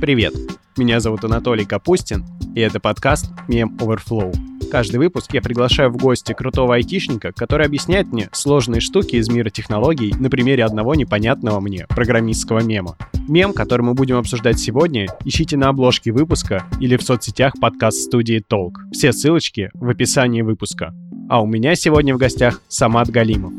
Привет! Меня зовут Анатолий Капустин, и это подкаст Mem Overflow. Каждый выпуск я приглашаю в гости крутого айтишника, который объясняет мне сложные штуки из мира технологий на примере одного непонятного мне программистского мема. Мем, который мы будем обсуждать сегодня, ищите на обложке выпуска или в соцсетях подкаст-студии Толк. Все ссылочки в описании выпуска. А у меня сегодня в гостях Самат Галимов.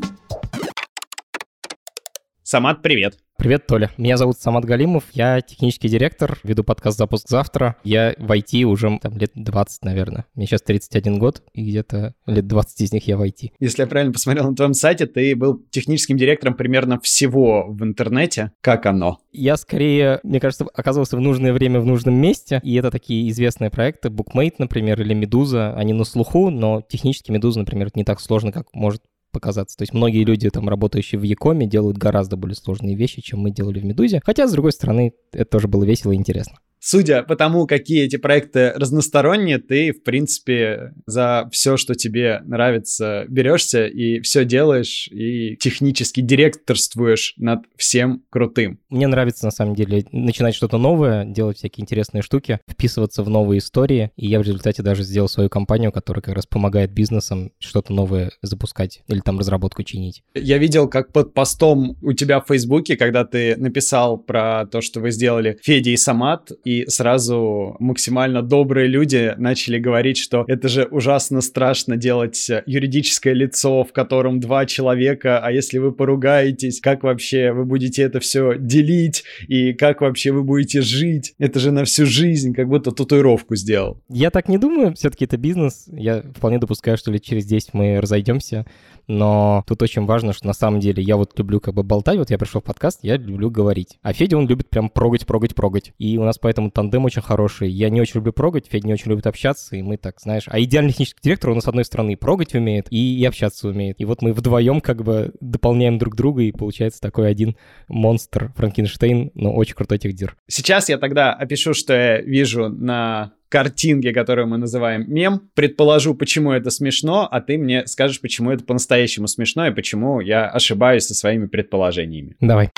Самат, привет! Привет, Толя. Меня зовут Самат Галимов, я технический директор, веду подкаст «Запуск завтра». Я в IT уже там, лет 20, наверное. Мне сейчас 31 год, и где-то лет 20 из них я в IT. Если я правильно посмотрел на твоем сайте, ты был техническим директором примерно всего в интернете. Как оно? Я скорее, мне кажется, оказывался в нужное время в нужном месте, и это такие известные проекты, Bookmate, например, или Медуза, они на слуху, но технически Медуза, например, не так сложно, как может показаться. То есть многие люди, там, работающие в Якоме, делают гораздо более сложные вещи, чем мы делали в Медузе. Хотя, с другой стороны, это тоже было весело и интересно судя по тому, какие эти проекты разносторонние, ты, в принципе, за все, что тебе нравится, берешься и все делаешь, и технически директорствуешь над всем крутым. Мне нравится, на самом деле, начинать что-то новое, делать всякие интересные штуки, вписываться в новые истории, и я в результате даже сделал свою компанию, которая как раз помогает бизнесам что-то новое запускать или там разработку чинить. Я видел, как под постом у тебя в Фейсбуке, когда ты написал про то, что вы сделали Федя и Самат, и сразу максимально добрые люди начали говорить, что это же ужасно страшно делать юридическое лицо, в котором два человека, а если вы поругаетесь, как вообще вы будете это все делить, и как вообще вы будете жить? Это же на всю жизнь, как будто татуировку сделал. Я так не думаю, все-таки это бизнес. Я вполне допускаю, что лет через 10 мы разойдемся но тут очень важно, что на самом деле я вот люблю как бы болтать, вот я пришел в подкаст, я люблю говорить. А Федя, он любит прям прогать, прогать, прогать. И у нас поэтому тандем очень хороший. Я не очень люблю прогать, Федя не очень любит общаться, и мы так, знаешь... А идеальный технический директор, он с одной стороны и прогать умеет, и, и общаться умеет. И вот мы вдвоем как бы дополняем друг друга, и получается такой один монстр Франкенштейн, но очень крутой техдир. Сейчас я тогда опишу, что я вижу на картинке, которую мы называем мем, предположу, почему это смешно, а ты мне скажешь, почему это по-настоящему смешно и почему я ошибаюсь со своими предположениями. Давай.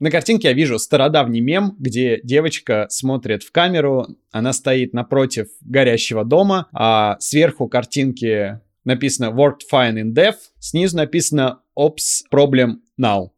На картинке я вижу стародавний мем, где девочка смотрит в камеру, она стоит напротив горящего дома, а сверху картинки написано Worked fine in dev, снизу написано Ops problem now.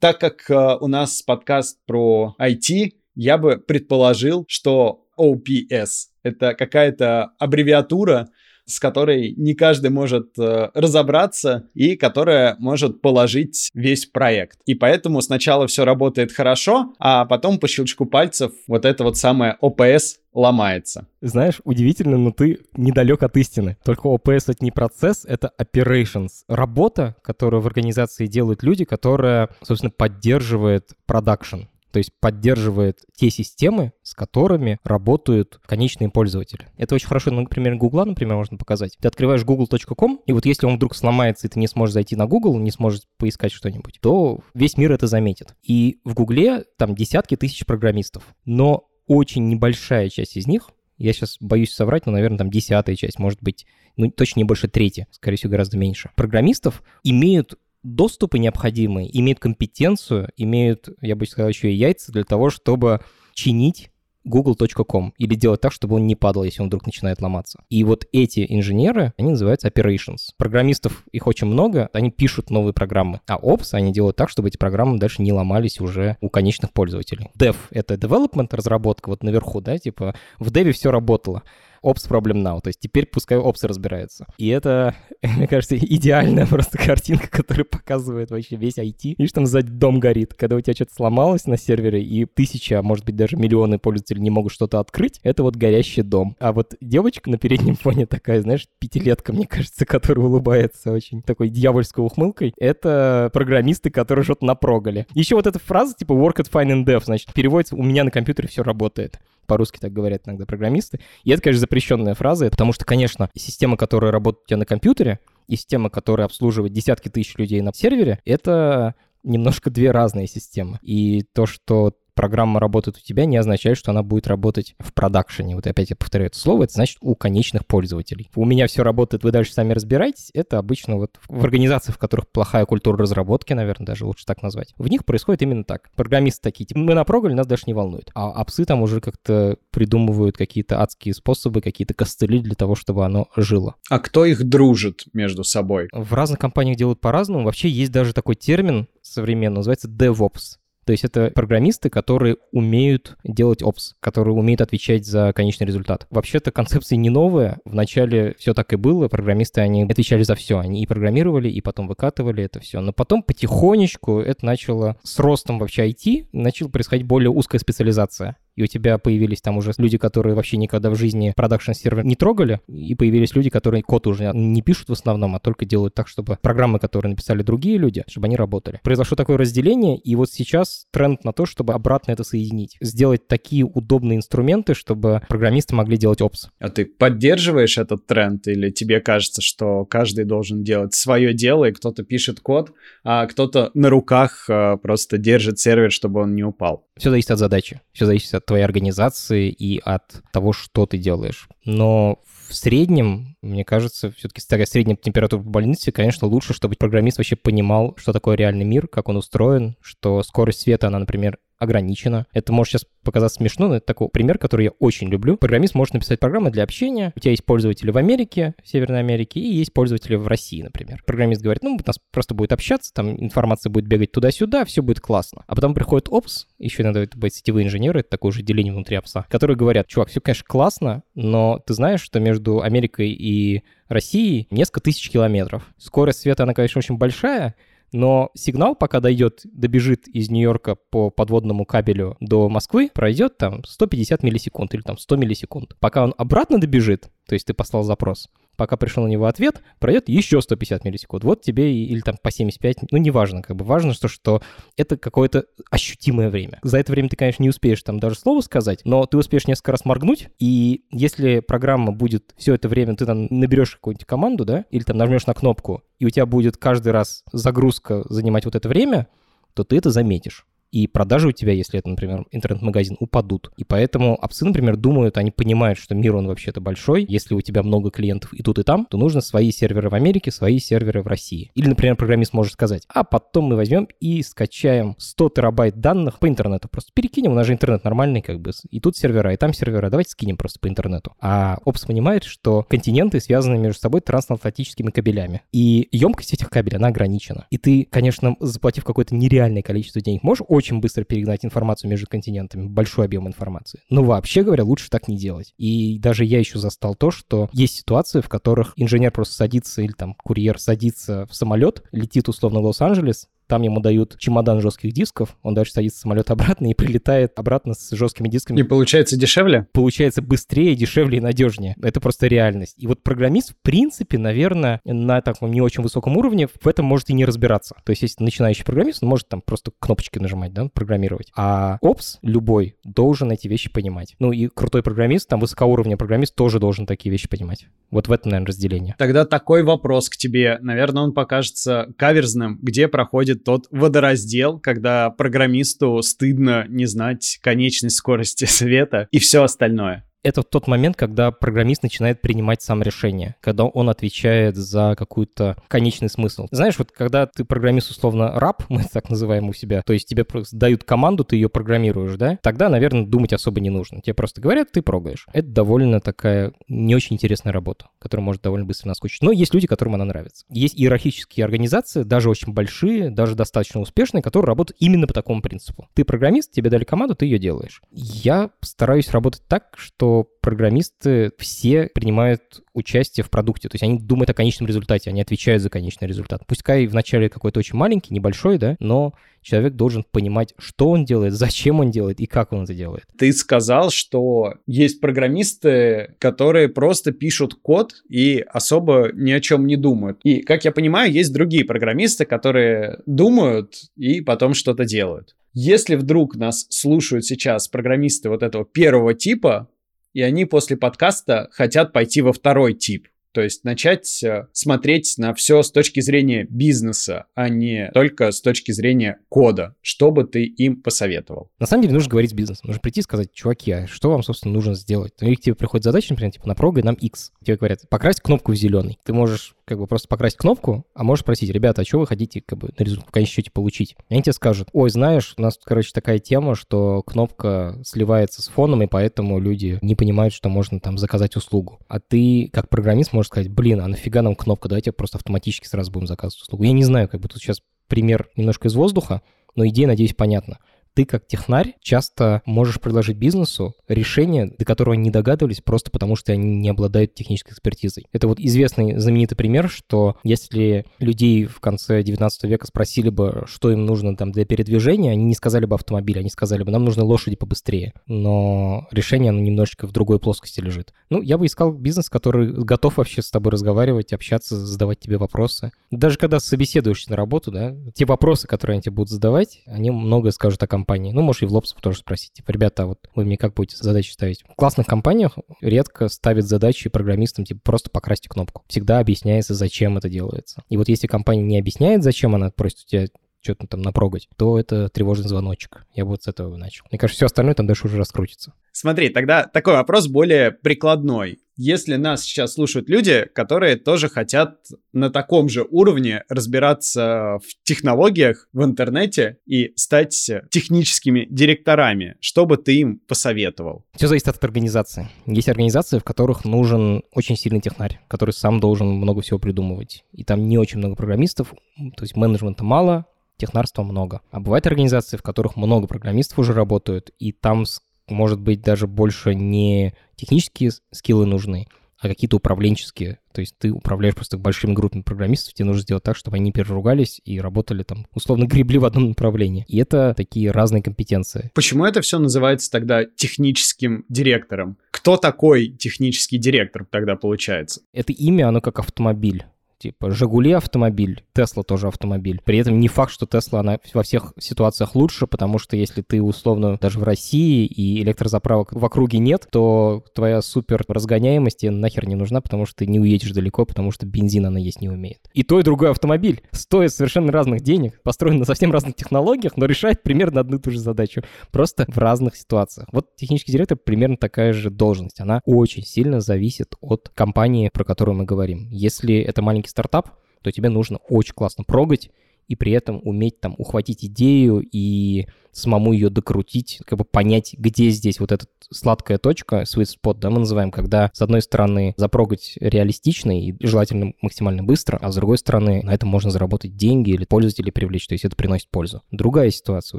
Так как э, у нас подкаст про IT, я бы предположил, что OPS — это какая-то аббревиатура, с которой не каждый может э, разобраться и которая может положить весь проект. И поэтому сначала все работает хорошо, а потом по щелчку пальцев вот это вот самое OPS ломается. Знаешь, удивительно, но ты недалек от истины. Только OPS это не процесс, это operations. Работа, которую в организации делают люди, которая, собственно, поддерживает продакшн то есть поддерживает те системы, с которыми работают конечные пользователи. Это очень хорошо, ну, например, Google, например, можно показать. Ты открываешь google.com, и вот если он вдруг сломается, и ты не сможешь зайти на Google, не сможешь поискать что-нибудь, то весь мир это заметит. И в Гугле там десятки тысяч программистов, но очень небольшая часть из них я сейчас боюсь соврать, но, наверное, там десятая часть, может быть, ну, точно не больше трети, скорее всего, гораздо меньше. Программистов имеют доступы необходимые, имеют компетенцию, имеют, я бы сказал, еще и яйца для того, чтобы чинить google.com или делать так, чтобы он не падал, если он вдруг начинает ломаться. И вот эти инженеры, они называются operations. Программистов их очень много, они пишут новые программы, а ops они делают так, чтобы эти программы дальше не ломались уже у конечных пользователей. Dev — это development, разработка вот наверху, да, типа в деве все работало. Ops Problem Now. То есть теперь пускай Ops разбирается. И это, мне кажется, идеальная просто картинка, которая показывает вообще весь IT. Видишь, там сзади дом горит. Когда у тебя что-то сломалось на сервере, и тысяча, а может быть даже миллионы пользователей не могут что-то открыть, это вот горящий дом. А вот девочка на переднем фоне такая, знаешь, пятилетка, мне кажется, которая улыбается очень такой дьявольской ухмылкой, это программисты, которые что-то напрогали. Еще вот эта фраза, типа work at fine and dev, значит, переводится «у меня на компьютере все работает» по-русски так говорят иногда программисты. И это, конечно, запрещенная фраза, потому что, конечно, система, которая работает у тебя на компьютере, и система, которая обслуживает десятки тысяч людей на сервере, это немножко две разные системы. И то, что программа работает у тебя, не означает, что она будет работать в продакшене. Вот опять я повторяю это слово, это значит у конечных пользователей. У меня все работает, вы дальше сами разбирайтесь. Это обычно вот в организациях, в которых плохая культура разработки, наверное, даже лучше так назвать. В них происходит именно так. Программисты такие, типа, мы напрогали, нас даже не волнует. А апсы там уже как-то придумывают какие-то адские способы, какие-то костыли для того, чтобы оно жило. А кто их дружит между собой? В разных компаниях делают по-разному. Вообще есть даже такой термин современный, называется DevOps. То есть это программисты, которые умеют делать опс, которые умеют отвечать за конечный результат. Вообще-то концепция не новая. Вначале все так и было. Программисты, они отвечали за все. Они и программировали, и потом выкатывали это все. Но потом потихонечку это начало с ростом вообще IT, начала происходить более узкая специализация и у тебя появились там уже люди, которые вообще никогда в жизни продакшн сервер не трогали, и появились люди, которые код уже не пишут в основном, а только делают так, чтобы программы, которые написали другие люди, чтобы они работали. Произошло такое разделение, и вот сейчас тренд на то, чтобы обратно это соединить. Сделать такие удобные инструменты, чтобы программисты могли делать опс. А ты поддерживаешь этот тренд, или тебе кажется, что каждый должен делать свое дело, и кто-то пишет код, а кто-то на руках э, просто держит сервер, чтобы он не упал? Все зависит от задачи, все зависит от твоей организации и от того, что ты делаешь. Но в среднем, мне кажется, все-таки такая средняя температура в больнице, конечно, лучше, чтобы программист вообще понимал, что такое реальный мир, как он устроен, что скорость света, она, например, ограничено. Это может сейчас показаться смешно, но это такой пример, который я очень люблю. Программист может написать программы для общения. У тебя есть пользователи в Америке, в Северной Америке, и есть пользователи в России, например. Программист говорит, ну, у нас просто будет общаться, там информация будет бегать туда-сюда, все будет классно. А потом приходит опс, еще иногда это бывают сетевые инженеры, это такое же деление внутри опса, которые говорят, чувак, все, конечно, классно, но ты знаешь, что между Америкой и Россией несколько тысяч километров. Скорость света, она, конечно, очень большая, но сигнал, пока дойдет, добежит из Нью-Йорка по подводному кабелю до Москвы, пройдет там 150 миллисекунд или там 100 миллисекунд. Пока он обратно добежит, то есть ты послал запрос, пока пришел на него ответ, пройдет еще 150 миллисекунд. Вот тебе или там по 75, ну неважно, как бы важно, что, что это какое-то ощутимое время. За это время ты, конечно, не успеешь там даже слово сказать, но ты успеешь несколько раз моргнуть, и если программа будет все это время, ты там наберешь какую-нибудь команду, да, или там нажмешь на кнопку, и у тебя будет каждый раз загрузка занимать вот это время, то ты это заметишь и продажи у тебя, если это, например, интернет-магазин, упадут. И поэтому опсы, например, думают, они понимают, что мир, он вообще-то большой. Если у тебя много клиентов и тут, и там, то нужно свои серверы в Америке, свои серверы в России. Или, например, программист может сказать, а потом мы возьмем и скачаем 100 терабайт данных по интернету. Просто перекинем, у нас же интернет нормальный, как бы. И тут сервера, и там сервера. Давайте скинем просто по интернету. А опс понимает, что континенты связаны между собой трансатлантическими кабелями. И емкость этих кабелей, она ограничена. И ты, конечно, заплатив какое-то нереальное количество денег, можешь очень быстро перегнать информацию между континентами, большой объем информации. Но вообще говоря, лучше так не делать. И даже я еще застал то, что есть ситуации, в которых инженер просто садится или там курьер садится в самолет, летит условно в Лос-Анджелес, там ему дают чемодан жестких дисков, он дальше садится в самолет обратно и прилетает обратно с жесткими дисками. И получается дешевле? Получается быстрее, дешевле и надежнее. Это просто реальность. И вот программист, в принципе, наверное, на таком не очень высоком уровне в этом может и не разбираться. То есть, если начинающий программист, он может там просто кнопочки нажимать, да, программировать. А опс любой должен эти вещи понимать. Ну и крутой программист, там высокоуровневый программист тоже должен такие вещи понимать. Вот в этом, наверное, разделение. Тогда такой вопрос к тебе. Наверное, он покажется каверзным. Где проходит тот водораздел, когда программисту стыдно не знать конечность скорости света и все остальное это тот момент, когда программист начинает принимать сам решение, когда он отвечает за какой-то конечный смысл. Знаешь, вот когда ты программист, условно, раб, мы так называем у себя, то есть тебе просто дают команду, ты ее программируешь, да, тогда, наверное, думать особо не нужно. Тебе просто говорят, ты прогаешь. Это довольно такая не очень интересная работа, которая может довольно быстро наскучить. Но есть люди, которым она нравится. Есть иерархические организации, даже очень большие, даже достаточно успешные, которые работают именно по такому принципу. Ты программист, тебе дали команду, ты ее делаешь. Я стараюсь работать так, что программисты все принимают участие в продукте. То есть они думают о конечном результате, они отвечают за конечный результат. Пускай вначале какой-то очень маленький, небольшой, да, но человек должен понимать, что он делает, зачем он делает и как он это делает. Ты сказал, что есть программисты, которые просто пишут код и особо ни о чем не думают. И, как я понимаю, есть другие программисты, которые думают и потом что-то делают. Если вдруг нас слушают сейчас программисты вот этого первого типа, и они после подкаста хотят пойти во второй тип. То есть начать э, смотреть на все с точки зрения бизнеса, а не только с точки зрения кода. Что бы ты им посоветовал? На самом деле нужно говорить с бизнесом. Нужно прийти и сказать, чуваки, а что вам, собственно, нужно сделать? Ну, к тебе приходит задача, например, типа, напрогай нам X. Тебе говорят, покрась кнопку в зеленый. Ты можешь как бы просто покрасить кнопку, а можешь спросить, ребята, а что вы хотите как бы на результат в конечном счете получить? И они тебе скажут, ой, знаешь, у нас, короче, такая тема, что кнопка сливается с фоном, и поэтому люди не понимают, что можно там заказать услугу. А ты, как программист, можешь сказать, блин, а нафига нам кнопка, давайте просто автоматически сразу будем заказывать услугу. Я не знаю, как бы тут сейчас пример немножко из воздуха, но идея, надеюсь, понятна ты как технарь часто можешь предложить бизнесу решение, до которого не догадывались просто потому, что они не обладают технической экспертизой. Это вот известный знаменитый пример, что если людей в конце 19 века спросили бы, что им нужно там для передвижения, они не сказали бы автомобиль, они сказали бы, нам нужны лошади побыстрее. Но решение, оно немножечко в другой плоскости лежит. Ну, я бы искал бизнес, который готов вообще с тобой разговаривать, общаться, задавать тебе вопросы. Даже когда собеседуешься на работу, да, те вопросы, которые они тебе будут задавать, они многое скажут о компании компании. Ну, можешь и в лоб тоже спросить. Типа, ребята, а вот вы мне как будете задачи ставить? В классных компаниях редко ставят задачи программистам, типа, просто покрасьте кнопку. Всегда объясняется, зачем это делается. И вот если компания не объясняет, зачем она просит у тебя что-то там напрогать, то это тревожный звоночек. Я бы вот с этого начал. Мне кажется, все остальное там дальше уже раскрутится. Смотри, тогда такой вопрос более прикладной. Если нас сейчас слушают люди, которые тоже хотят на таком же уровне разбираться в технологиях в интернете и стать техническими директорами, что бы ты им посоветовал? Все зависит от организации. Есть организации, в которых нужен очень сильный технарь, который сам должен много всего придумывать. И там не очень много программистов, то есть менеджмента мало, технарства много. А бывают организации, в которых много программистов уже работают, и там может быть, даже больше не технические скиллы нужны, а какие-то управленческие. То есть ты управляешь просто большими группами программистов, тебе нужно сделать так, чтобы они переругались и работали там, условно, гребли в одном направлении. И это такие разные компетенции. Почему это все называется тогда техническим директором? Кто такой технический директор тогда получается? Это имя, оно как автомобиль. Типа «Жигули» автомобиль, Тесла тоже автомобиль. При этом не факт, что Тесла, она во всех ситуациях лучше, потому что если ты условно даже в России и электрозаправок в округе нет, то твоя супер разгоняемость нахер не нужна, потому что ты не уедешь далеко, потому что бензин она есть не умеет. И то, и другой автомобиль стоит совершенно разных денег, построен на совсем разных технологиях, но решает примерно одну и ту же задачу, просто в разных ситуациях. Вот технический директор примерно такая же должность. Она очень сильно зависит от компании, про которую мы говорим. Если это маленький стартап, то тебе нужно очень классно прогать и при этом уметь там ухватить идею и самому ее докрутить, как бы понять, где здесь вот эта сладкая точка, sweet spot, да, мы называем, когда, с одной стороны, запрогать реалистично и желательно максимально быстро, а с другой стороны, на этом можно заработать деньги или пользователей привлечь, то есть это приносит пользу. Другая ситуация,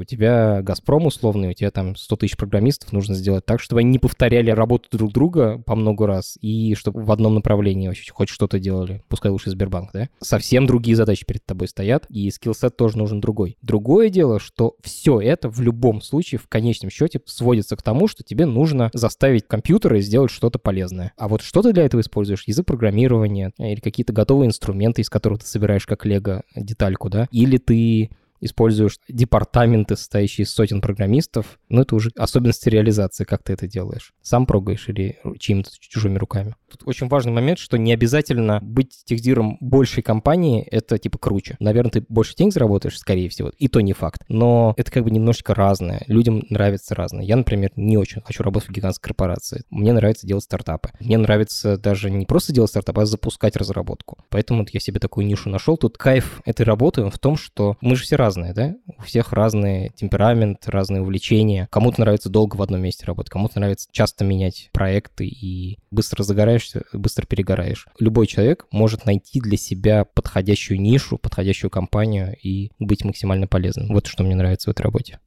у тебя Газпром условный, у тебя там 100 тысяч программистов, нужно сделать так, чтобы они не повторяли работу друг друга по много раз, и чтобы в одном направлении вообще хоть что-то делали, пускай лучше Сбербанк, да? Совсем другие задачи перед тобой стоят, и скиллсет тоже нужен другой. Другое дело, что все это это в любом случае в конечном счете сводится к тому, что тебе нужно заставить компьютеры сделать что-то полезное. А вот что ты для этого используешь? Язык программирования или какие-то готовые инструменты, из которых ты собираешь как лего детальку, да? Или ты используешь департаменты, состоящие из сотен программистов, ну, это уже особенности реализации, как ты это делаешь. Сам прогаешь или чьими-то чужими руками. Тут очень важный момент, что не обязательно быть техдиром большей компании, это типа круче. Наверное, ты больше денег заработаешь, скорее всего, и то не факт. Но это как бы немножечко разное. Людям нравится разное. Я, например, не очень хочу работать в гигантской корпорации. Мне нравится делать стартапы. Мне нравится даже не просто делать стартапы, а запускать разработку. Поэтому я себе такую нишу нашел. Тут кайф этой работы в том, что мы же все разные, да? У всех разный темперамент, разные увлечения. Кому-то нравится долго в одном месте работать, кому-то нравится часто менять проекты и быстро загораешься, быстро перегораешь. Любой человек может найти для себя подходящую нишу, подходящую компанию и быть максимально полезным. Вот что мне нравится в этой работе.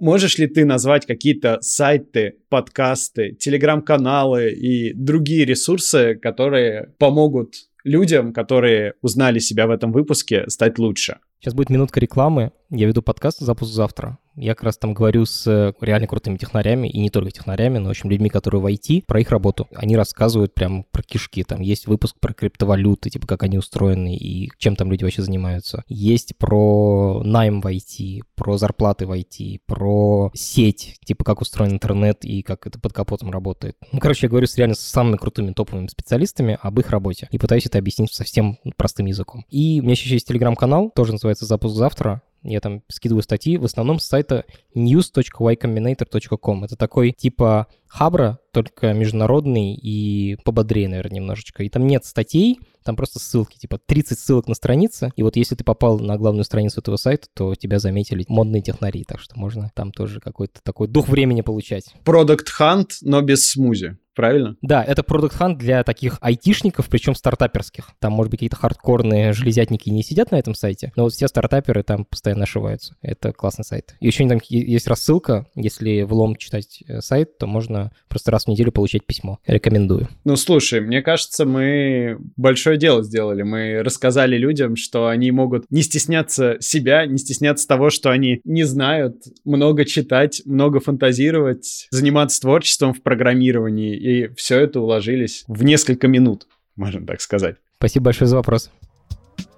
Можешь ли ты назвать какие-то сайты, подкасты, телеграм-каналы и другие ресурсы, которые помогут людям, которые узнали себя в этом выпуске, стать лучше? Сейчас будет минутка рекламы. Я веду подкаст «Запуск завтра». Я как раз там говорю с реально крутыми технарями, и не только технарями, но, в общем, людьми, которые в IT, про их работу. Они рассказывают прям про кишки. Там есть выпуск про криптовалюты, типа как они устроены и чем там люди вообще занимаются. Есть про найм в IT, про зарплаты в IT, про сеть, типа как устроен интернет и как это под капотом работает. Ну, короче, я говорю с реально с самыми крутыми топовыми специалистами об их работе и пытаюсь это объяснить совсем простым языком. И у меня еще есть телеграм-канал, тоже называется «Запуск завтра». Я там скидываю статьи, в основном с сайта news.ycombinator.com. Это такой типа Хабра, только международный и пободрее, наверное, немножечко. И там нет статей, там просто ссылки, типа 30 ссылок на странице. И вот если ты попал на главную страницу этого сайта, то тебя заметили модные технари, так что можно там тоже какой-то такой дух времени получать. Product Hunt, но без смузи правильно? Да, это Product Hunt для таких айтишников, причем стартаперских. Там, может быть, какие-то хардкорные железятники не сидят на этом сайте, но вот все стартаперы там постоянно ошиваются. Это классный сайт. И еще там есть рассылка, если в лом читать э, сайт, то можно просто раз в неделю получать письмо. Рекомендую. Ну, слушай, мне кажется, мы большое дело сделали. Мы рассказали людям, что они могут не стесняться себя, не стесняться того, что они не знают, много читать, много фантазировать, заниматься творчеством в программировании и все это уложились в несколько минут, можно так сказать. Спасибо большое за вопрос.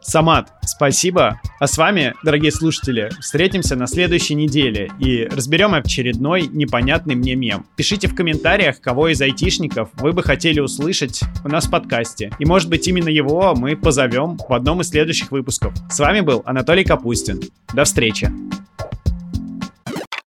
Самат, спасибо. А с вами, дорогие слушатели, встретимся на следующей неделе и разберем очередной непонятный мне мем. Пишите в комментариях, кого из айтишников вы бы хотели услышать у нас в подкасте. И может быть именно его мы позовем в одном из следующих выпусков. С вами был Анатолий Капустин. До встречи.